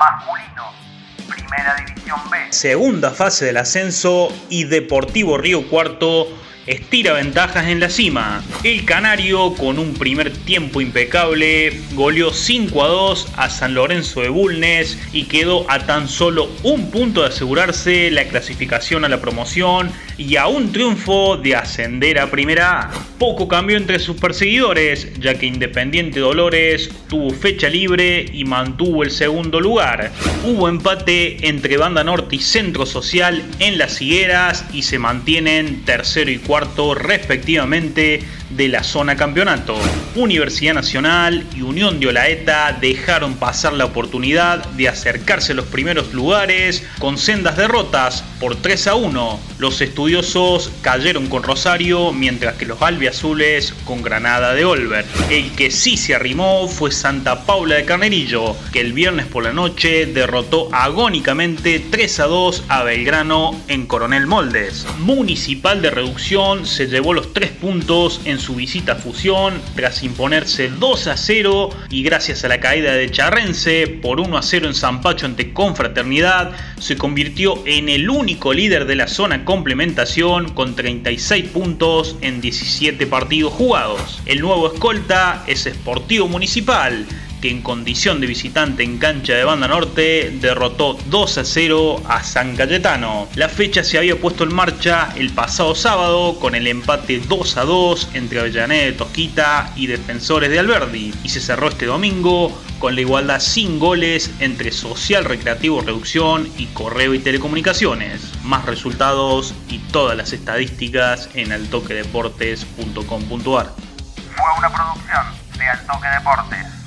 masculino, Primera División B. Segunda fase del ascenso y Deportivo Río Cuarto estira ventajas en la cima. El Canario, con un primer tiempo impecable, goleó 5 a 2 a San Lorenzo de Bulnes y quedó a tan solo un punto de asegurarse la clasificación a la promoción y a un triunfo de ascender a Primera A. Poco cambió entre sus perseguidores, ya que Independiente Dolores tuvo fecha libre y mantuvo el segundo lugar. Hubo empate entre Banda Norte y Centro Social en las higueras y se mantienen tercero y cuarto respectivamente de la zona campeonato. Universidad Nacional y Unión de Olaeta dejaron pasar la oportunidad de acercarse a los primeros lugares con sendas derrotas por 3 a 1. Los estudiosos cayeron con Rosario mientras que los albiazules con Granada de Olver. El que sí se arrimó fue Santa Paula de Carnerillo, que el viernes por la noche derrotó agónicamente 3 a 2 a Belgrano en Coronel Moldes. Municipal de Reducción se llevó los 3 puntos en su visita a Fusión tras imponerse 2 a 0 y gracias a la caída de Charrense por 1 a 0 en Zampacho ante Confraternidad se convirtió en el único líder de la zona complementación con 36 puntos en 17 partidos jugados. El nuevo escolta es Sportivo Municipal que en condición de visitante en cancha de Banda Norte derrotó 2 a 0 a San Cayetano. La fecha se había puesto en marcha el pasado sábado con el empate 2 a 2 entre Avellaneda de Tosquita y Defensores de Alberdi y se cerró este domingo con la igualdad sin goles entre Social Recreativo Reducción y Correo y Telecomunicaciones. Más resultados y todas las estadísticas en altoquedeportes.com.ar. Fue una producción de Altoque Deportes.